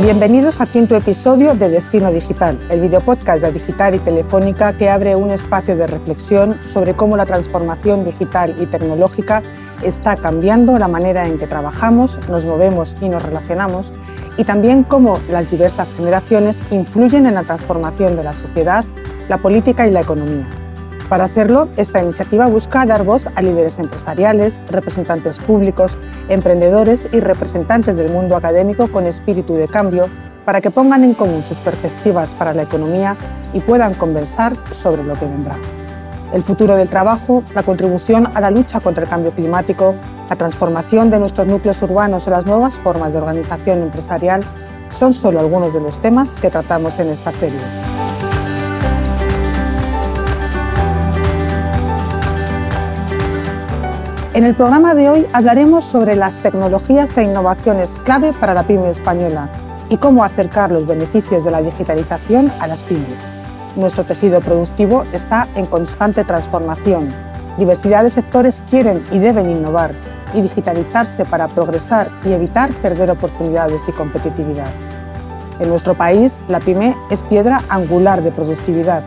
Bienvenidos al quinto episodio de Destino Digital, el videopodcast de Digital y Telefónica que abre un espacio de reflexión sobre cómo la transformación digital y tecnológica está cambiando la manera en que trabajamos, nos movemos y nos relacionamos y también cómo las diversas generaciones influyen en la transformación de la sociedad, la política y la economía. Para hacerlo, esta iniciativa busca dar voz a líderes empresariales, representantes públicos, emprendedores y representantes del mundo académico con espíritu de cambio para que pongan en común sus perspectivas para la economía y puedan conversar sobre lo que vendrá. El futuro del trabajo, la contribución a la lucha contra el cambio climático, la transformación de nuestros núcleos urbanos o las nuevas formas de organización empresarial son solo algunos de los temas que tratamos en esta serie. En el programa de hoy hablaremos sobre las tecnologías e innovaciones clave para la pyme española y cómo acercar los beneficios de la digitalización a las pymes. Nuestro tejido productivo está en constante transformación. Diversidad de sectores quieren y deben innovar y digitalizarse para progresar y evitar perder oportunidades y competitividad. En nuestro país, la pyme es piedra angular de productividad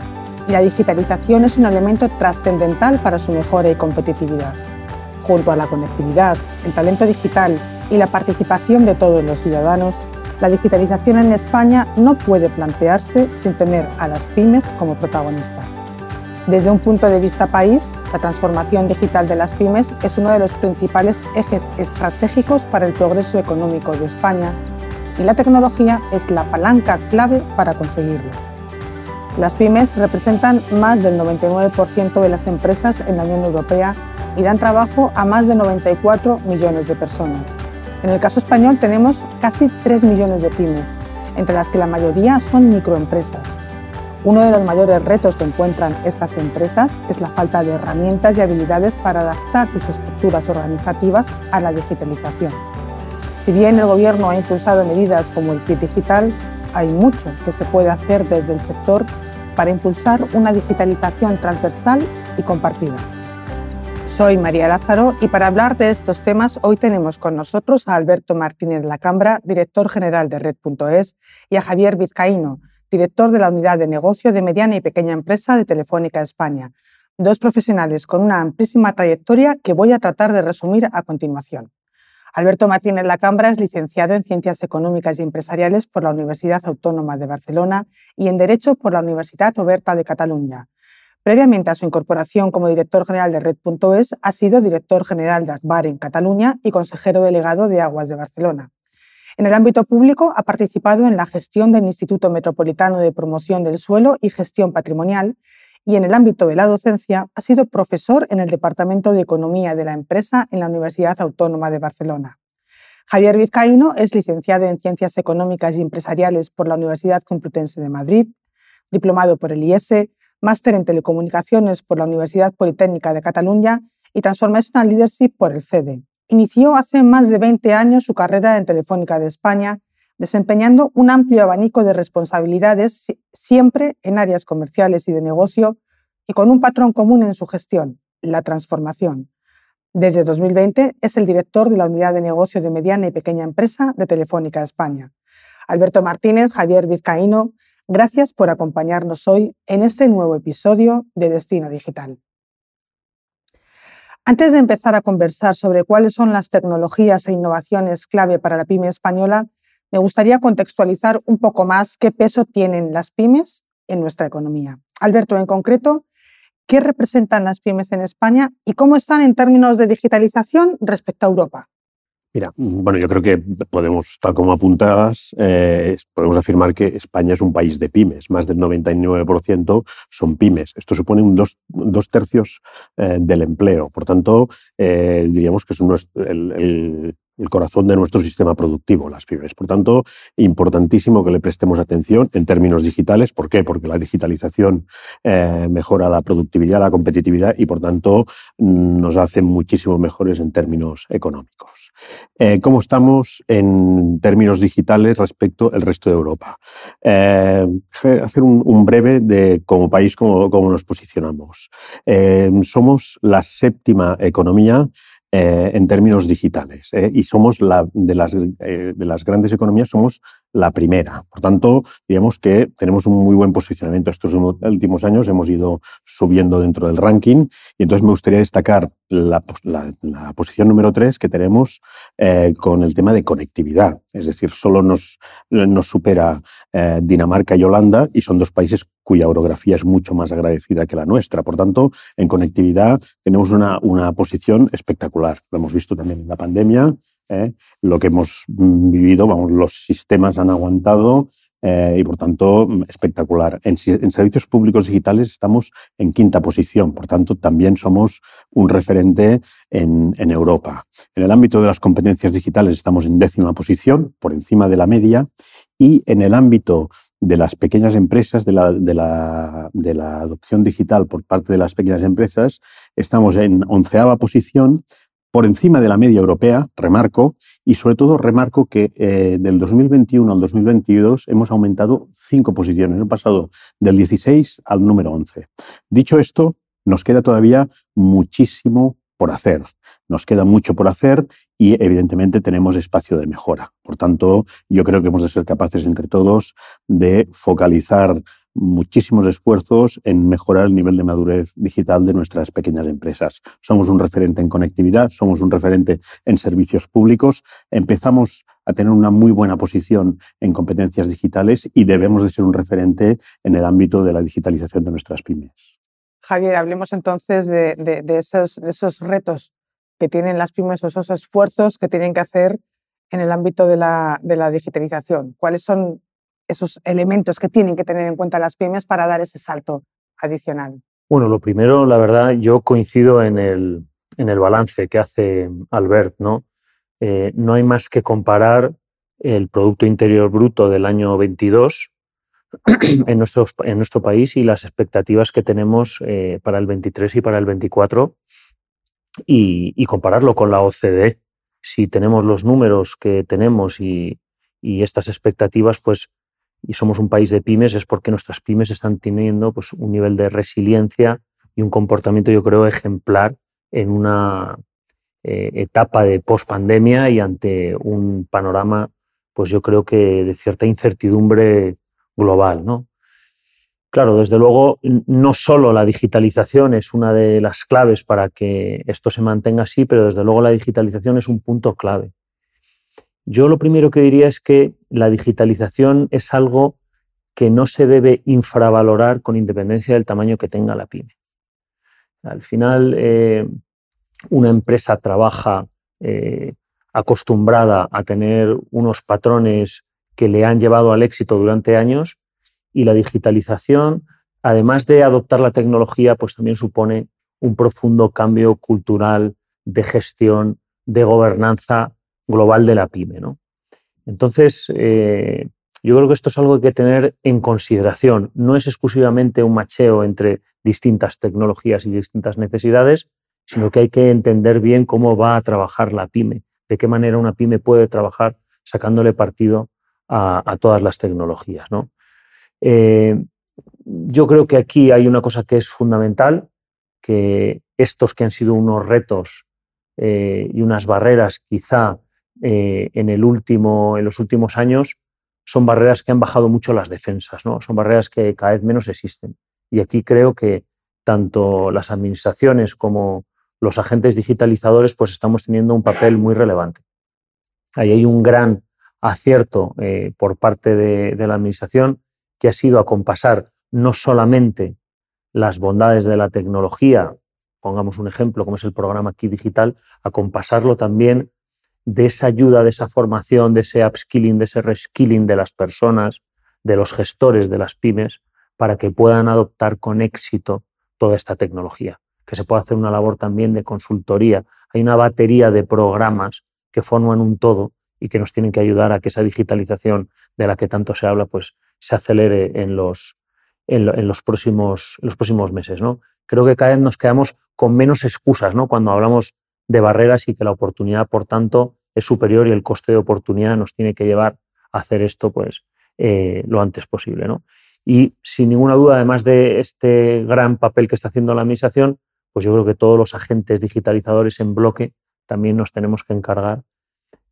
y la digitalización es un elemento trascendental para su mejora y competitividad junto a la conectividad, el talento digital y la participación de todos los ciudadanos, la digitalización en España no puede plantearse sin tener a las pymes como protagonistas. Desde un punto de vista país, la transformación digital de las pymes es uno de los principales ejes estratégicos para el progreso económico de España y la tecnología es la palanca clave para conseguirlo. Las pymes representan más del 99% de las empresas en la Unión Europea y dan trabajo a más de 94 millones de personas. En el caso español tenemos casi 3 millones de pymes, entre las que la mayoría son microempresas. Uno de los mayores retos que encuentran estas empresas es la falta de herramientas y habilidades para adaptar sus estructuras organizativas a la digitalización. Si bien el Gobierno ha impulsado medidas como el kit digital, hay mucho que se puede hacer desde el sector para impulsar una digitalización transversal y compartida. Soy María Lázaro y para hablar de estos temas hoy tenemos con nosotros a Alberto Martínez Lacambra, director general de Red.es, y a Javier Vizcaíno, director de la unidad de negocio de mediana y pequeña empresa de Telefónica España, dos profesionales con una amplísima trayectoria que voy a tratar de resumir a continuación. Alberto Martínez Lacambra es licenciado en Ciencias Económicas y Empresariales por la Universidad Autónoma de Barcelona y en Derecho por la Universidad Oberta de Cataluña. Previamente a su incorporación como director general de Red.es, ha sido director general de ACBAR en Cataluña y consejero delegado de Aguas de Barcelona. En el ámbito público ha participado en la gestión del Instituto Metropolitano de Promoción del Suelo y Gestión Patrimonial y en el ámbito de la docencia ha sido profesor en el Departamento de Economía de la Empresa en la Universidad Autónoma de Barcelona. Javier Vizcaíno es licenciado en Ciencias Económicas y Empresariales por la Universidad Complutense de Madrid, diplomado por el IES, máster en Telecomunicaciones por la Universidad Politécnica de Cataluña y Transformational Leadership por el CEDE. Inició hace más de 20 años su carrera en Telefónica de España, desempeñando un amplio abanico de responsabilidades siempre en áreas comerciales y de negocio y con un patrón común en su gestión, la transformación. Desde 2020 es el director de la unidad de negocio de mediana y pequeña empresa de Telefónica España. Alberto Martínez, Javier Vizcaíno, Gracias por acompañarnos hoy en este nuevo episodio de Destino Digital. Antes de empezar a conversar sobre cuáles son las tecnologías e innovaciones clave para la pyme española, me gustaría contextualizar un poco más qué peso tienen las pymes en nuestra economía. Alberto, en concreto, ¿qué representan las pymes en España y cómo están en términos de digitalización respecto a Europa? Mira, mm, bueno, yo creo que podemos, tal como apuntabas, eh, podemos afirmar que España es un país de pymes. Más del 99% son pymes. Esto supone un dos, tercios eh, del empleo. Por tanto, eh, diríamos que es el, el corazón de nuestro sistema productivo, las pymes. Por tanto, importantísimo que le prestemos atención en términos digitales. ¿Por qué? Porque la digitalización eh, mejora la productividad, la competitividad y, por tanto, nos hace muchísimo mejores en términos económicos. Eh, ¿Cómo estamos en términos digitales respecto al resto de Europa? Eh, hacer un, breve de como país, cómo nos posicionamos. somos la séptima economía eh, en términos digitales. ¿eh? y somos la, de, las, eh, de las grandes economías, somos la primera. Por tanto, digamos que tenemos un muy buen posicionamiento. Estos últimos años hemos ido subiendo dentro del ranking y entonces me gustaría destacar la, posición número tres que tenemos con el tema de conectividad. Es decir, solo nos, supera Dinamarca y Holanda y son dos países cuya orografía es mucho más agradecida que la nuestra. Por tanto, en conectividad tenemos una, una posición espectacular. Lo hemos visto también en la pandemia, ¿eh? lo que hemos vivido, vamos, los sistemas han aguantado eh, y por tanto espectacular. En, en, servicios públicos digitales estamos en quinta posición, por tanto también somos un referente en, en, Europa. En el ámbito de las competencias digitales estamos en décima posición, por encima de la media, y en el ámbito de las pequeñas empresas, de la, de, la, de la, adopción digital por parte de las pequeñas empresas, estamos en onceava posición, por encima de la media europea, remarco, y sobre todo remarco que eh, del 2021 al 2022 hemos aumentado cinco posiciones, hemos pasado del 16 al número 11. Dicho esto, nos queda todavía muchísimo por hacer. Nos queda mucho por hacer y evidentemente tenemos espacio de mejora. Por tanto, yo creo que hemos de ser capaces entre todos de focalizar muchísimos esfuerzos en mejorar el nivel de madurez digital de nuestras pequeñas empresas. Somos un referente en conectividad, somos un referente en servicios públicos, empezamos a tener una muy buena posición en competencias digitales y debemos de ser un referente en el ámbito de la digitalización de nuestras pymes. Javier, hablemos entonces de, esos, retos que tienen las pymes o esos esfuerzos que tienen que hacer en el ámbito de la, digitalización. ¿Cuáles son esos elementos que tienen que tener en cuenta las pymes para dar ese salto adicional? Bueno, lo primero, la verdad, yo coincido en el, balance que hace Albert, ¿no? Eh, no hay más que comparar el Producto Interior Bruto del año 22 en nuestro, en nuestro país y las expectativas que tenemos eh, para el 23 y para el 24 y, compararlo con la OCDE. Si tenemos los números que tenemos y, estas expectativas, pues y somos un país de pymes, es porque nuestras pymes están teniendo pues, un nivel de resiliencia y un comportamiento, yo creo, ejemplar en una eh, etapa de pospandemia y ante un panorama, pues yo creo que de cierta incertidumbre global. ¿no? Claro, desde luego, no solo la digitalización es una de las claves para que esto se mantenga así, pero desde luego la digitalización es un punto clave. Yo lo primero que diría es que la digitalización es algo que no se debe infravalorar con independencia del tamaño que tenga la pyme. Al final, eh, una empresa trabaja eh, acostumbrada a tener unos patrones que le han llevado al éxito durante años y la digitalización, además de adoptar la tecnología, pues también supone un profundo cambio cultural de gestión, de gobernanza global de la pyme. ¿no? Entonces, eh, yo creo que esto es algo que hay que tener en consideración. No es exclusivamente un macheo entre distintas tecnologías y distintas necesidades, sino que hay que entender bien cómo va a trabajar la pyme, de qué manera una pyme puede trabajar sacándole partido a, todas las tecnologías. Eh, yo creo que aquí hay una cosa que es fundamental, que estos que han sido unos retos eh, y unas barreras quizá eh, en, los últimos años son barreras que han bajado mucho las defensas, ¿no? son barreras que cada vez menos existen. Y aquí creo que tanto las administraciones como los agentes digitalizadores pues estamos teniendo un papel muy relevante. Ahí hay un gran acierto eh, por parte de, la Administración que ha sido acompasar no solamente las bondades de la tecnología, pongamos un ejemplo como es el programa aquí digital, acompasarlo también de esa ayuda, de esa formación, de ese upskilling, de ese reskilling de las personas, de los gestores de las pymes, para que puedan adoptar con éxito toda esta tecnología. Que se pueda hacer una labor también de consultoría. Hay una batería de programas que forman un todo y que nos tienen que ayudar a que esa digitalización de la que tanto se habla pues se acelere en los, en, los, próximos, los próximos meses. ¿no? Creo que cada vez nos quedamos con menos excusas ¿no? cuando hablamos de barreras y que la oportunidad, por tanto, es superior y el coste de oportunidad nos tiene que llevar a hacer esto pues, eh, lo antes posible. ¿no? Y sin ninguna duda, además de este gran papel que está haciendo la Administración, pues yo creo que todos los agentes digitalizadores en bloque también nos tenemos que encargar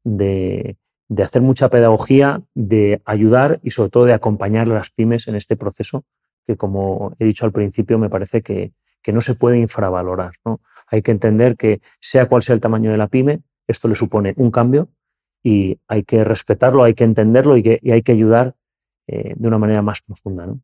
de, hacer mucha pedagogía, de ayudar y sobre todo de acompañar a las pymes en este proceso que, como he dicho al principio, me parece que, no se puede infravalorar. ¿no? Hay que entender que sea cual sea el tamaño de la pyme, esto le supone un cambio y hay que respetarlo, hay que entenderlo y, que, hay que ayudar eh, de una manera más profunda. ¿no?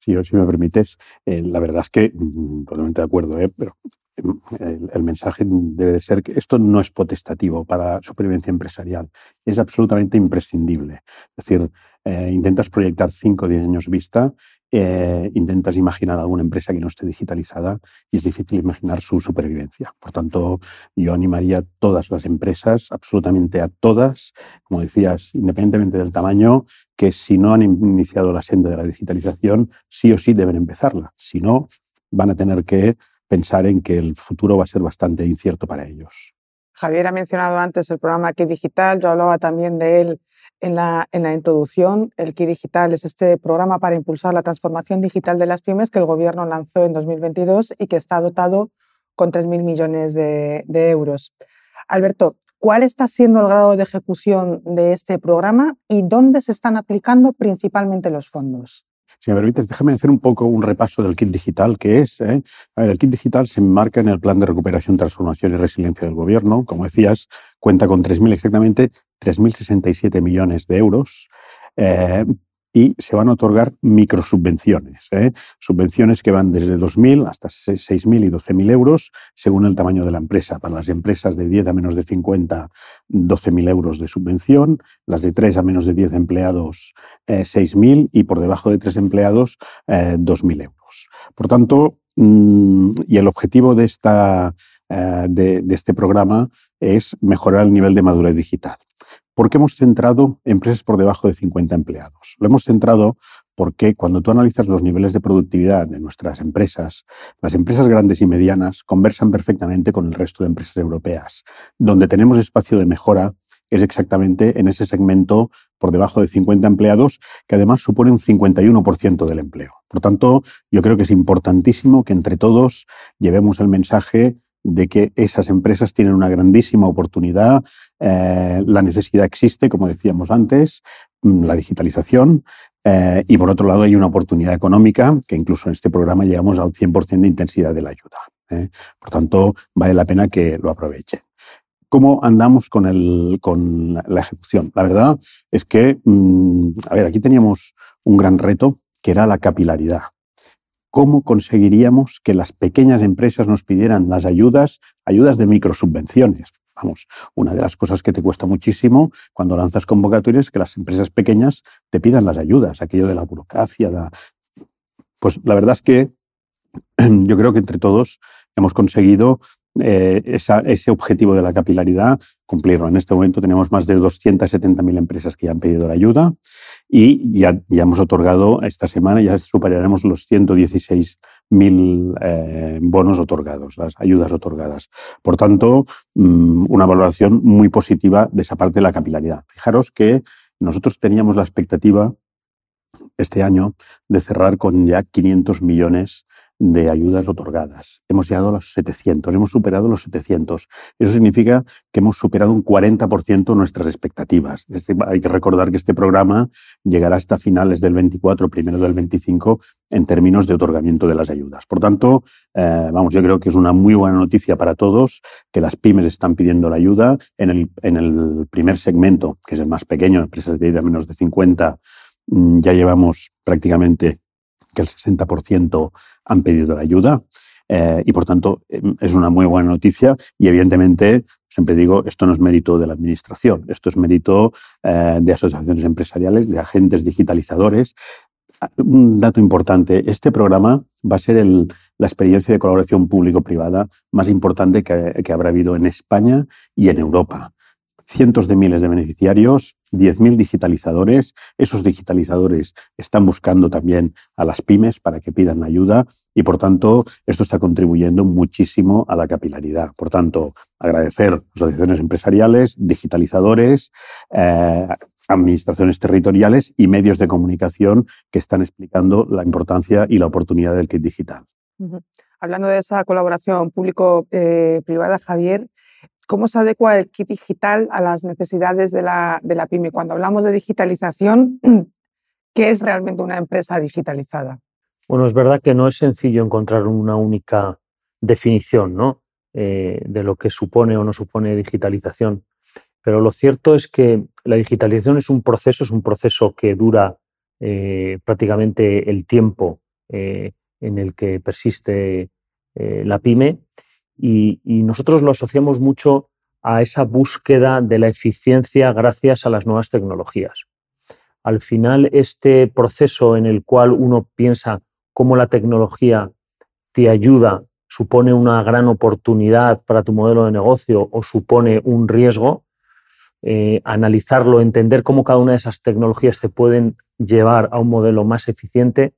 Si, si me permites, eh, la verdad es que mm, totalmente de acuerdo, ¿eh? pero mm, el, mensaje debe de ser que esto no es potestativo para supervivencia empresarial, es absolutamente imprescindible. Es decir, intentas proyectar 5 o 10 años vista eh, intentas imaginar alguna empresa que no esté digitalizada y es difícil imaginar su supervivencia. Por tanto, yo animaría a todas las empresas, absolutamente a todas, como decías, independientemente del tamaño, que si no han iniciado la senda de la digitalización, sí o sí deben empezarla. Si no, van a tener que pensar en que el futuro va a ser bastante incierto para ellos. Javier ha mencionado antes el programa Aquí Digital, yo hablaba también de él en la, introducción, el KI Digital es este programa para impulsar la transformación digital de las pymes que el Gobierno lanzó en 2022 y que está dotado con 3.000 millones de euros. Alberto, ¿cuál está siendo el grado de ejecución de este programa y dónde se están aplicando principalmente los fondos? Si me permites, déjame hacer un poco un repaso del kit digital, que es, ¿eh? el kit digital se enmarca en el plan de recuperación, transformación y resiliencia del gobierno. Como decías, cuenta con 3.000 exactamente 3.067 millones de euros eh, y se van a otorgar microsubvenciones, ¿eh? subvenciones que van desde 2.000 hasta 6.000 y 12.000 euros según el tamaño de la empresa. Para las empresas de 10 a menos de 50, 12.000 euros de subvención, las de 3 a menos de 10 empleados, 6.000 eh, y por debajo de 3 empleados, 2.000 euros. Por tanto, mm, y el objetivo de, esta, de, de este programa es mejorar el nivel de madurez digital. ¿Por qué hemos centrado empresas por debajo de 50 empleados? Lo hemos centrado porque cuando tú analizas los niveles de productividad de nuestras empresas, las empresas grandes y medianas conversan perfectamente con el resto de empresas europeas. Donde tenemos espacio de mejora es exactamente en ese segmento por debajo de 50 empleados, que además supone un 51% del empleo. Por tanto, yo creo que es importantísimo que entre todos llevemos el mensaje de que esas empresas tienen una grandísima oportunidad, eh, la necesidad existe, como decíamos antes, mm, la digitalización, eh, y por otro lado hay una oportunidad económica, que incluso en este programa llegamos al 100% de intensidad de la ayuda. ¿eh? Por tanto, vale la pena que lo aprovechen. ¿Cómo andamos con, el, con la ejecución? La verdad es que, mm, a ver, aquí teníamos un gran reto, que era la capilaridad. ¿cómo conseguiríamos que las pequeñas empresas nos pidieran las ayudas, ayudas de microsubvenciones? Vamos, una de las cosas que te cuesta muchísimo cuando lanzas convocatorias es que las empresas pequeñas te pidan las ayudas, aquello de la burocracia. Pues la verdad es que yo creo que entre todos hemos conseguido eh, ese objetivo de la capilaridad cumplirlo. En este momento tenemos más de 270.000 empresas que ya han pedido la ayuda y ya, hemos otorgado esta semana, ya superaremos los 116.000 eh, bonos otorgados, las ayudas otorgadas. Por tanto, mm, una valoración muy positiva de esa parte de la capilaridad. Fijaros que nosotros teníamos la expectativa este año de cerrar con ya 500 millones de ayudas otorgadas. Hemos llegado a los 700, hemos superado los 700. Eso significa que hemos superado un 40% nuestras expectativas. Hay que recordar que este programa llegará hasta finales del 24, primero del 25, en términos de otorgamiento de las ayudas. Por tanto, eh, vamos, yo creo que es una muy buena noticia para todos que las pymes están pidiendo la ayuda. En el, en el primer segmento, que es el más pequeño, empresas de menos de 50, mm, ya llevamos prácticamente que el 60% han pedido la ayuda. Eh, y por tanto em, es una muy buena noticia y evidentemente siempre digo esto no es mérito de la administración esto es mérito eh, de asociaciones empresariales de agentes digitalizadores ah, un dato importante este programa va a ser la experiencia de colaboración público-privada más importante que, que habrá habido en España y en Europa cientos de miles de beneficiarios, 10.000 digitalizadores. Esos digitalizadores están buscando también a las pymes para que pidan ayuda y, por tanto, esto está contribuyendo muchísimo a la capilaridad. Por tanto, agradecer asociaciones empresariales, digitalizadores, eh, administraciones territoriales y medios de comunicación que están explicando la importancia y la oportunidad del kit digital. Hablando de esa colaboración público-privada, Javier, ¿Cómo se adecua el kit digital a las necesidades de la, pyme? Cuando hablamos de digitalización, ¿qué es realmente una empresa digitalizada? Bueno, es verdad que no es sencillo encontrar una única definición ¿no? Eh, de lo que supone o no supone digitalización. Pero lo cierto es que la digitalización es un proceso, es un proceso que dura eh, prácticamente el tiempo eh, en el que persiste la pyme y, nosotros lo asociamos mucho a esa búsqueda de la eficiencia gracias a las nuevas tecnologías. Al final, este proceso en el cual uno piensa cómo la tecnología te ayuda, supone una gran oportunidad para tu modelo de negocio o supone un riesgo, eh, analizarlo, entender cómo cada una de esas tecnologías te pueden llevar a un modelo más eficiente,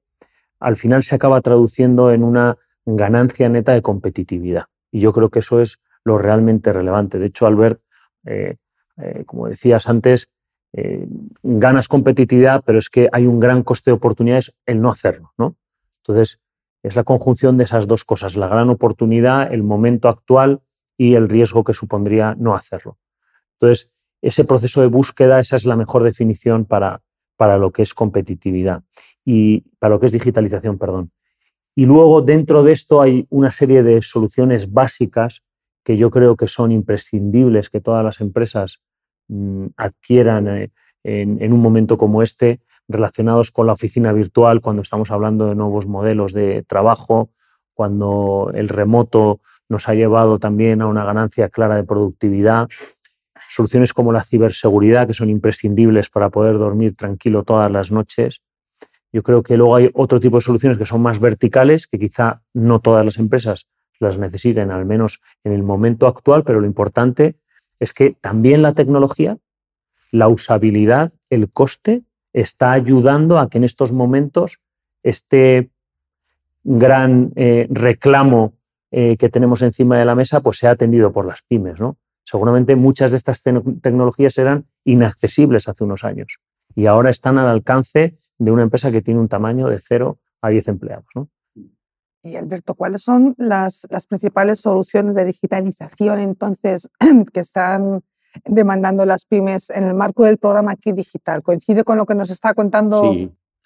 al final se acaba traduciendo en una ganancia neta de competitividad. Y yo creo que eso es lo realmente relevante. De hecho, Albert, eh, eh, como decías antes, eh, ganas competitividad, pero es que hay un gran coste de oportunidades el no hacerlo. ¿no? Entonces, es la conjunción de esas dos cosas, la gran oportunidad, el momento actual y el riesgo que supondría no hacerlo. Entonces, ese proceso de búsqueda, esa es la mejor definición para, para lo que es competitividad y para lo que es digitalización, perdón. Y luego dentro de esto hay una serie de soluciones básicas que yo creo que son imprescindibles que todas las empresas mm, adquieran eh, en, un momento como este, relacionados con la oficina virtual, cuando estamos hablando de nuevos modelos de trabajo, cuando el remoto nos ha llevado también a una ganancia clara de productividad, soluciones como la ciberseguridad, que son imprescindibles para poder dormir tranquilo todas las noches, yo creo que luego hay otro tipo de soluciones que son más verticales, que quizá no todas las empresas las necesiten, al menos en el momento actual, pero lo importante es que también la tecnología, la usabilidad, el coste, está ayudando a que en estos momentos este gran eh, reclamo eh, que tenemos encima de la mesa pues sea atendido por las pymes. ¿no? Seguramente muchas de estas tecnologías eran inaccesibles hace unos años y ahora están al alcance de una empresa que tiene un tamaño de 0 a 10 empleados. ¿no? Y Alberto, ¿cuáles son las, las, principales soluciones de digitalización entonces que están demandando las pymes en el marco del programa aquí digital? ¿Coincide con lo que nos está contando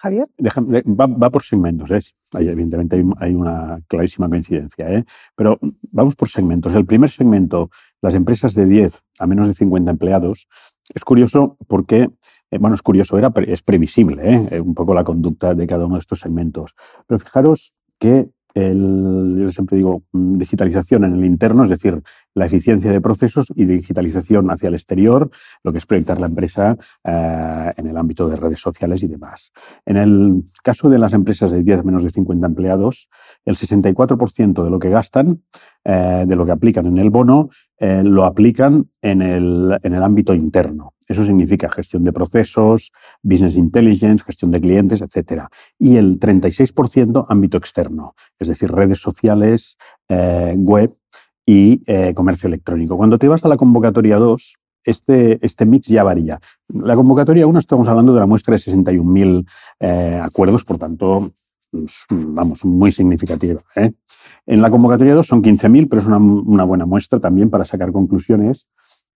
Javier? va, por segmentos, ¿eh? evidentemente hay, una clarísima coincidencia, ¿eh? pero vamos por segmentos. El primer segmento, las empresas de 10 a menos de 50 empleados, es curioso porque eh, bueno, es curioso, era, es previsible ¿eh? Eh, un poco la conducta de cada uno de estos segmentos. Pero fijaros que el, yo siempre digo mm, digitalización en el interno, es decir, la eficiencia de procesos y digitalización hacia el exterior, lo que es proyectar la empresa en el ámbito de redes sociales y demás. En el caso de las empresas de 10 menos de 50 empleados, el 64% de lo que gastan, de lo que aplican en el bono, lo aplican en el, en el ámbito interno. Eso significa gestión de procesos, business intelligence, gestión de clientes, etc. Y el 36% ámbito externo, es decir, redes sociales, eh, web y eh, comercio electrónico. Cuando te vas a la convocatoria 2, este, este mix ya varía. La convocatoria 1 estamos hablando de la muestra de 61.000 eh, acuerdos, por tanto, pues, vamos, muy significativa. En la convocatoria 2 son 15.000, pero es una, una, buena muestra también para sacar conclusiones.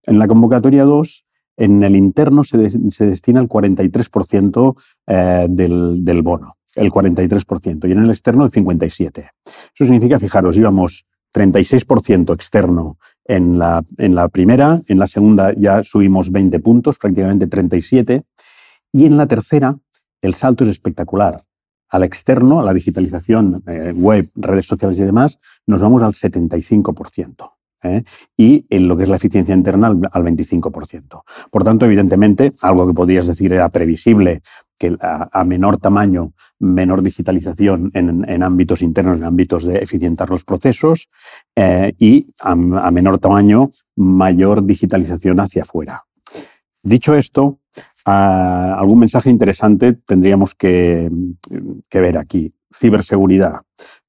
En la convocatoria 2 en el interno se, destina el 43% eh, del, bono, el 43%, y en el externo el 57%. Eso significa, fijaros, íbamos 36% externo en la, en la primera, en la segunda ya subimos 20 puntos, prácticamente 37, y en la tercera el salto es espectacular. Al externo, a la digitalización eh, web, redes sociales y demás, nos vamos al 75%. ¿Eh? y en lo que es la eficiencia interna al, 25%. Por tanto, evidentemente, algo que podrías decir era previsible, que a, menor tamaño, menor digitalización en, ámbitos internos, en ámbitos de eficientar los procesos, eh, y a, menor tamaño, mayor digitalización hacia afuera. Dicho esto, algún mensaje interesante tendríamos que, que ver aquí. Ciberseguridad.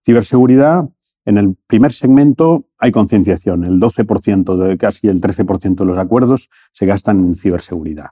Ciberseguridad en el primer segmento hay concienciación. El 12% de casi el 13% de los acuerdos se gastan en ciberseguridad.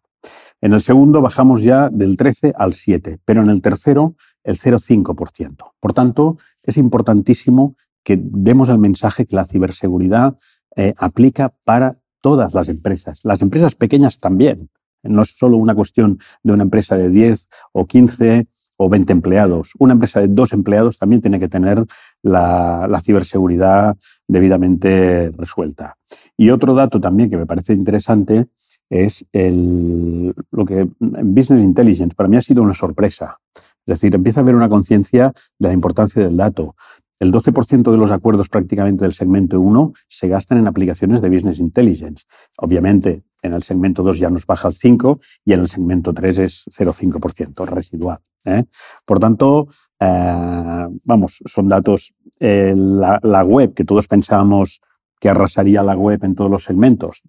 En el segundo bajamos ya del 13 al 7, pero en el tercero el 0,5%. Por tanto, es importantísimo que demos el mensaje que la ciberseguridad eh, aplica para todas las empresas, las empresas pequeñas también. No es solo una cuestión de una empresa de 10 o 15 o 20 empleados. Una empresa de dos empleados también tiene que tener la, ciberseguridad debidamente resuelta. Y otro dato también que me parece interesante es el, lo que Business Intelligence para mí ha sido una sorpresa. Es decir, empieza a haber una conciencia de la importancia del dato. El 12% de los acuerdos prácticamente del segmento 1 se gastan en aplicaciones de Business Intelligence. Obviamente, en el segmento 2 ya nos baja al 5 y en el segmento 3 es 0,5% residual. ¿Eh? Por tanto, eh, vamos, son datos. Eh, la, web, que todos pensábamos que arrasaría la web en todos los segmentos.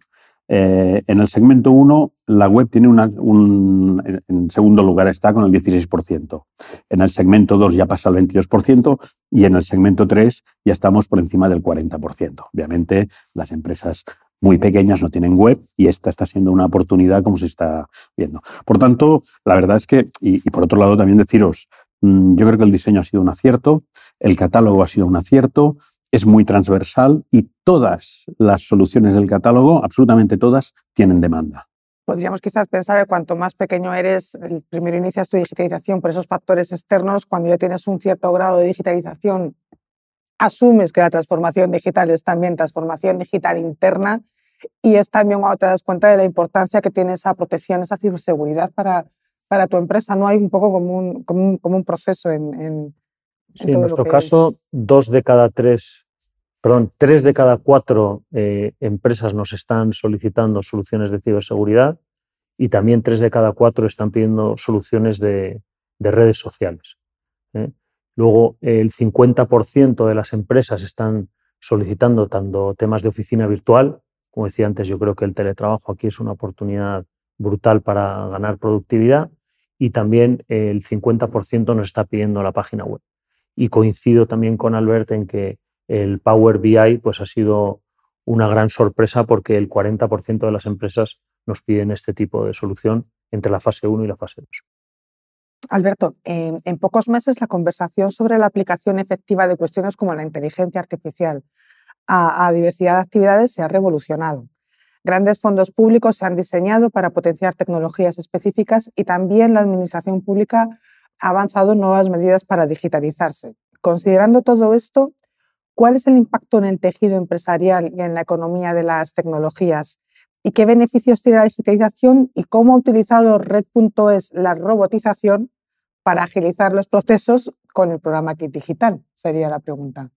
en el segmento 1, la web tiene un, en segundo lugar está con el 16%. En el segmento 2 ya pasa al 22% y en el segmento 3 ya estamos por encima del 40%. Obviamente, las empresas muy pequeñas no tienen web y esta está siendo una oportunidad como se está viendo. Por tanto, la verdad es que, y, por otro lado también deciros, mm, yo creo que el diseño ha sido un acierto, el catálogo ha sido un acierto, es muy transversal y todas las soluciones del catálogo, absolutamente todas, tienen demanda. Podríamos quizás pensar que cuanto más pequeño eres, primero inicias tu digitalización por esos factores externos, cuando ya tienes un cierto grado de digitalización, asumes que la transformación digital es también transformación digital interna y es también cuando te das cuenta de la importancia que tiene esa protección, esa ciberseguridad para, para tu empresa. No hay un poco como un, como como un proceso en, en, sí, en nuestro caso, dos de cada tres, perdón, tres de cada cuatro eh, empresas nos están solicitando soluciones de ciberseguridad y también tres de cada cuatro están pidiendo soluciones de, de redes sociales. ¿eh? Luego, el 50% de las empresas están solicitando tanto temas de oficina virtual, como decía antes, yo creo que el teletrabajo aquí es una oportunidad brutal para ganar productividad y también el 50% nos está pidiendo la página web. Y coincido también con Albert en que el Power BI pues, ha sido una gran sorpresa porque el 40% de las empresas nos piden este tipo de solución entre la fase 1 y la fase 2. Alberto, en, pocos meses la conversación sobre la aplicación efectiva de cuestiones como la inteligencia artificial a, diversidad de actividades se ha revolucionado. Grandes fondos públicos se han diseñado para potenciar tecnologías específicas y también la administración pública ha avanzado nuevas medidas para digitalizarse. Considerando todo esto, ¿cuál es el impacto en el tejido empresarial y en la economía de las tecnologías y qué beneficios tiene la digitalización y cómo ha utilizado Red.es la robotización para agilizar los procesos con el programa Kit Digital? Sería la pregunta.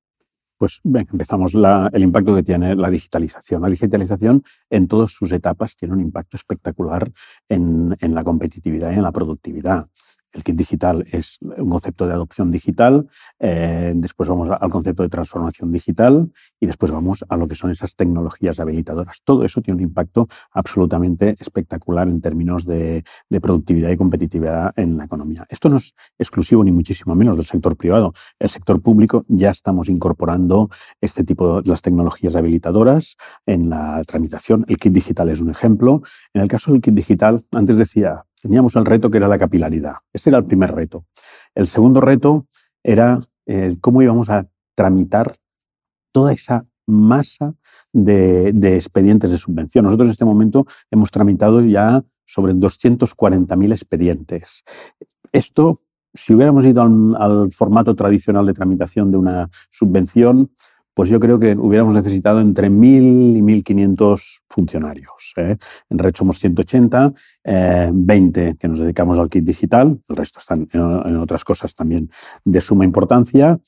Pues empezamos el impacto que tiene la digitalización. La digitalización en todas sus etapas tiene un impacto espectacular en, en la competitividad y en la productividad. El kit digital es un concepto de adopción digital, eh, después vamos al concepto de transformación digital y después vamos a lo que son esas tecnologías habilitadoras. Todo eso tiene un impacto absolutamente espectacular en términos de, productividad y competitividad en la economía. Esto no es exclusivo ni muchísimo menos del sector privado. El sector público ya estamos incorporando este tipo de las tecnologías habilitadoras en la tramitación. El kit digital es un ejemplo. En el caso del kit digital, antes decía, teníamos el reto que era la capilaridad. Este era el primer reto. El segundo reto era eh, cómo íbamos a tramitar toda esa masa de, expedientes de subvención. Nosotros en este momento hemos tramitado ya sobre 240.000 expedientes. Esto, si hubiéramos ido al, formato tradicional de tramitación de una subvención, pues yo creo que hubiéramos necesitado entre 1.000 y 1.500 funcionarios. ¿eh? En Red somos 180, 20 que nos dedicamos al kit digital, el resto están en, otras cosas también de suma importancia.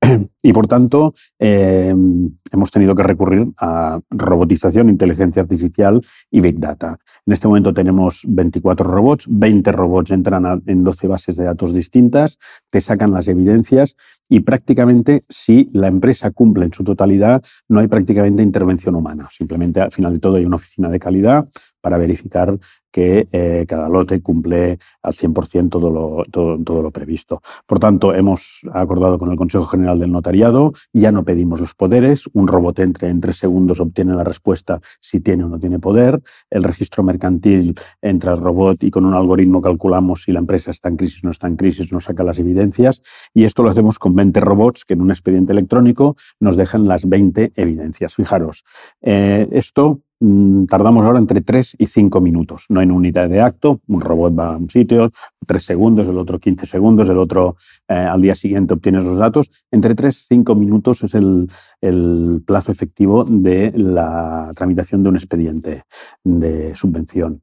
Y por tanto, em, hemos tenido que recurrir a robotización, inteligencia artificial y Big Data. En este momento tenemos 24 robots, 20 robots entran en 12 bases de datos distintas, te sacan las evidencias y prácticamente si la empresa cumple en su totalidad, no hay prácticamente intervención humana. Simplemente al final de todo hay una oficina de calidad para verificar que eh, cada lote cumple al 100% todo lo, todo, lo previsto. Por tanto, hemos acordado con el Consejo General del Notariado, ya no pedimos los poderes, un robot entre en tres segundos obtiene la respuesta si tiene o no tiene poder, el registro mercantil entra el robot y con un algoritmo calculamos si la empresa está en crisis o no está en crisis, nos saca las evidencias y esto lo hacemos con 20 robots que en un expediente electrónico nos dejan las 20 evidencias. Fijaros, eh, esto mm, tardamos ahora entre 3 y 5 minutos, no en unidad de acto, un robot va a un sitio, 3 segundos, el otro 15 segundos, el otro eh, al día siguiente obtienes los datos, entre 3 y 5 minutos es el, el plazo efectivo de la tramitación de un expediente de subvención.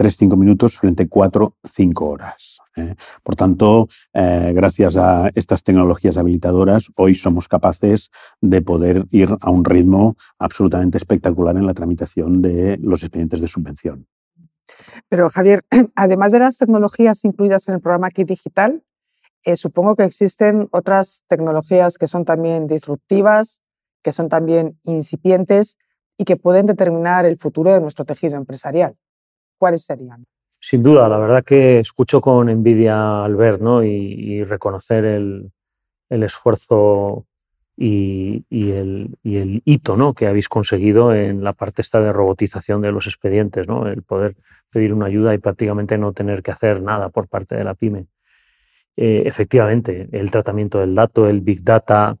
3-5 minutos frente a 4-5 horas. ¿Eh? Por tanto, eh, gracias a estas tecnologías habilitadoras, hoy somos capaces de poder ir a un ritmo absolutamente espectacular en la tramitación de los expedientes de subvención. Pero Javier, además de las tecnologías incluidas en el programa Kit Digital, eh, supongo que existen otras tecnologías que son también disruptivas, que son también incipientes y que pueden determinar el futuro de nuestro tejido empresarial. ¿Cuáles serían? Sin duda, la verdad que escucho con envidia al ver ¿no? y, reconocer el, esfuerzo y, el, hito ¿no? que habéis conseguido en la parte esta de robotización de los expedientes, ¿no? el poder pedir una ayuda y prácticamente no tener que hacer nada por parte de la pyme. Eh, efectivamente, el tratamiento del dato, el big data,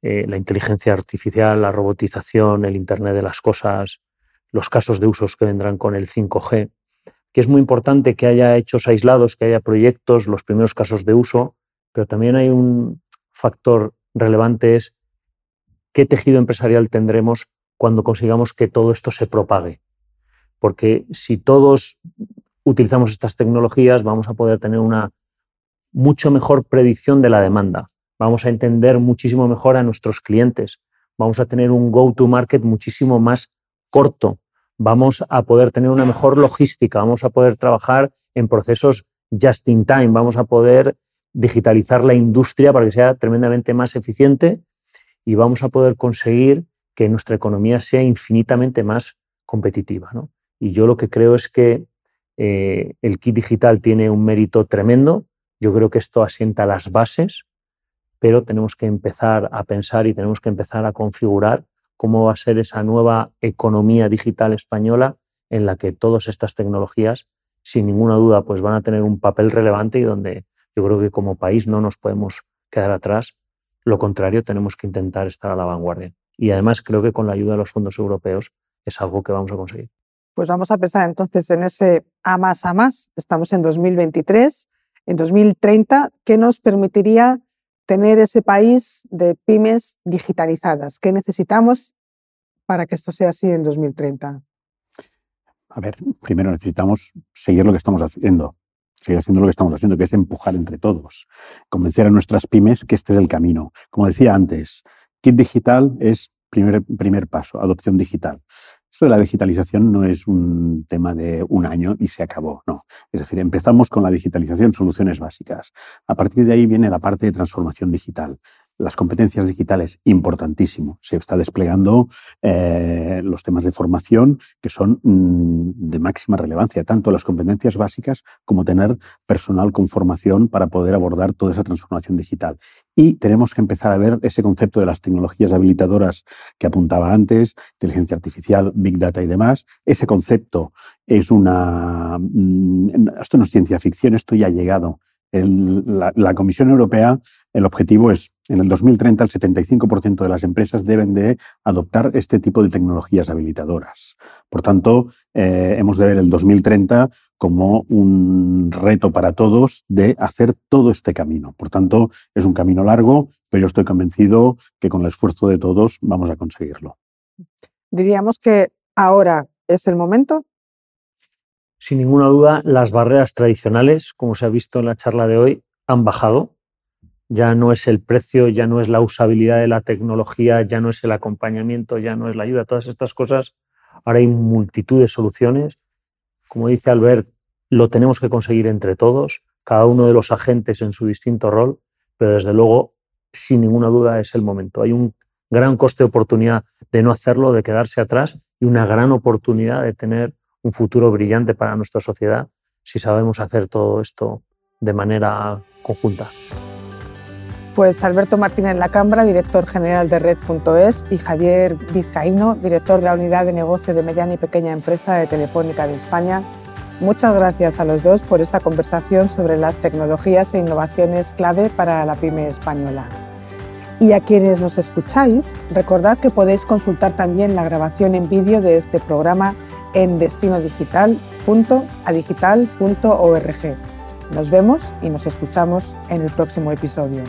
eh, la inteligencia artificial, la robotización, el Internet de las Cosas, los casos de usos que vendrán con el 5G, que es muy importante que haya hechos aislados, que haya proyectos, los primeros casos de uso, pero también hay un factor relevante es qué tejido empresarial tendremos cuando consigamos que todo esto se propague. Porque si todos utilizamos estas tecnologías, vamos a poder tener una mucho mejor predicción de la demanda. Vamos a entender muchísimo mejor a nuestros clientes. Vamos a tener un go-to-market muchísimo más corto vamos a poder tener una mejor logística, vamos a poder trabajar en procesos just in time, vamos a poder digitalizar la industria para que sea tremendamente más eficiente y vamos a poder conseguir que nuestra economía sea infinitamente más competitiva. Y yo lo que creo es que eh, el kit digital tiene un mérito tremendo. Yo creo que esto asienta las bases, pero tenemos que empezar a pensar y tenemos que empezar a configurar cómo va a ser esa nueva economía digital española en la que todas estas tecnologías, sin ninguna duda, pues van a tener un papel relevante y donde yo creo que como país no nos podemos quedar atrás. Lo contrario, tenemos que intentar estar a la vanguardia. Y además creo que con la ayuda de los fondos europeos es algo que vamos a conseguir. Pues vamos a pensar entonces en ese A más A más. Estamos en 2023. En 2030, ¿qué nos permitiría tener ese país de pymes digitalizadas. ¿Qué necesitamos para que esto sea así en 2030? A ver, primero necesitamos seguir lo que estamos haciendo, seguir haciendo lo que estamos haciendo, que es empujar entre todos, convencer a nuestras pymes que este es el camino. Como decía antes, Kit Digital es primer, primer paso, adopción digital. Esto de la digitalización no es un tema de un año y se acabó, no. Es decir, empezamos con la digitalización, soluciones básicas. A partir de ahí viene la parte de transformación digital las competencias digitales, importantísimo. Se está desplegando eh, los temas de formación que son mm, de máxima relevancia, tanto las competencias básicas como tener personal con formación para poder abordar toda esa transformación digital. Y tenemos que empezar a ver ese concepto de las tecnologías habilitadoras que apuntaba antes, inteligencia artificial, big data y demás. Ese concepto es una... Mm, esto no es ciencia ficción, esto ya ha llegado la, Comisión Europea, el objetivo es, en el 2030, el 75% de las empresas deben de adoptar este tipo de tecnologías habilitadoras. Por tanto, eh, hemos de ver el 2030 como un reto para todos de hacer todo este camino. Por tanto, es un camino largo, pero yo estoy convencido que con el esfuerzo de todos vamos a conseguirlo. Diríamos que ahora es el momento sin ninguna duda, las barreras tradicionales, como se ha visto en la charla de hoy, han bajado. Ya no es el precio, ya no es la usabilidad de la tecnología, ya no es el acompañamiento, ya no es la ayuda, todas estas cosas. Ahora hay multitud de soluciones. Como dice Albert, lo tenemos que conseguir entre todos, cada uno de los agentes en su distinto rol, pero desde luego, sin ninguna duda, es el momento. Hay un gran coste de oportunidad de no hacerlo, de quedarse atrás y una gran oportunidad de tener un futuro brillante para nuestra sociedad si sabemos hacer todo esto de manera conjunta. Pues Alberto Martínez Lacambra, director general de Red.es, y Javier Vizcaíno, director de la Unidad de Negocio de Mediana y Pequeña Empresa de Telefónica de España. Muchas gracias a los dos por esta conversación sobre las tecnologías e innovaciones clave para la pyme española. Y a quienes nos escucháis, recordad que podéis consultar también la grabación en vídeo de este programa en destinodigital.adigital.org. Nos vemos y nos escuchamos en el próximo episodio.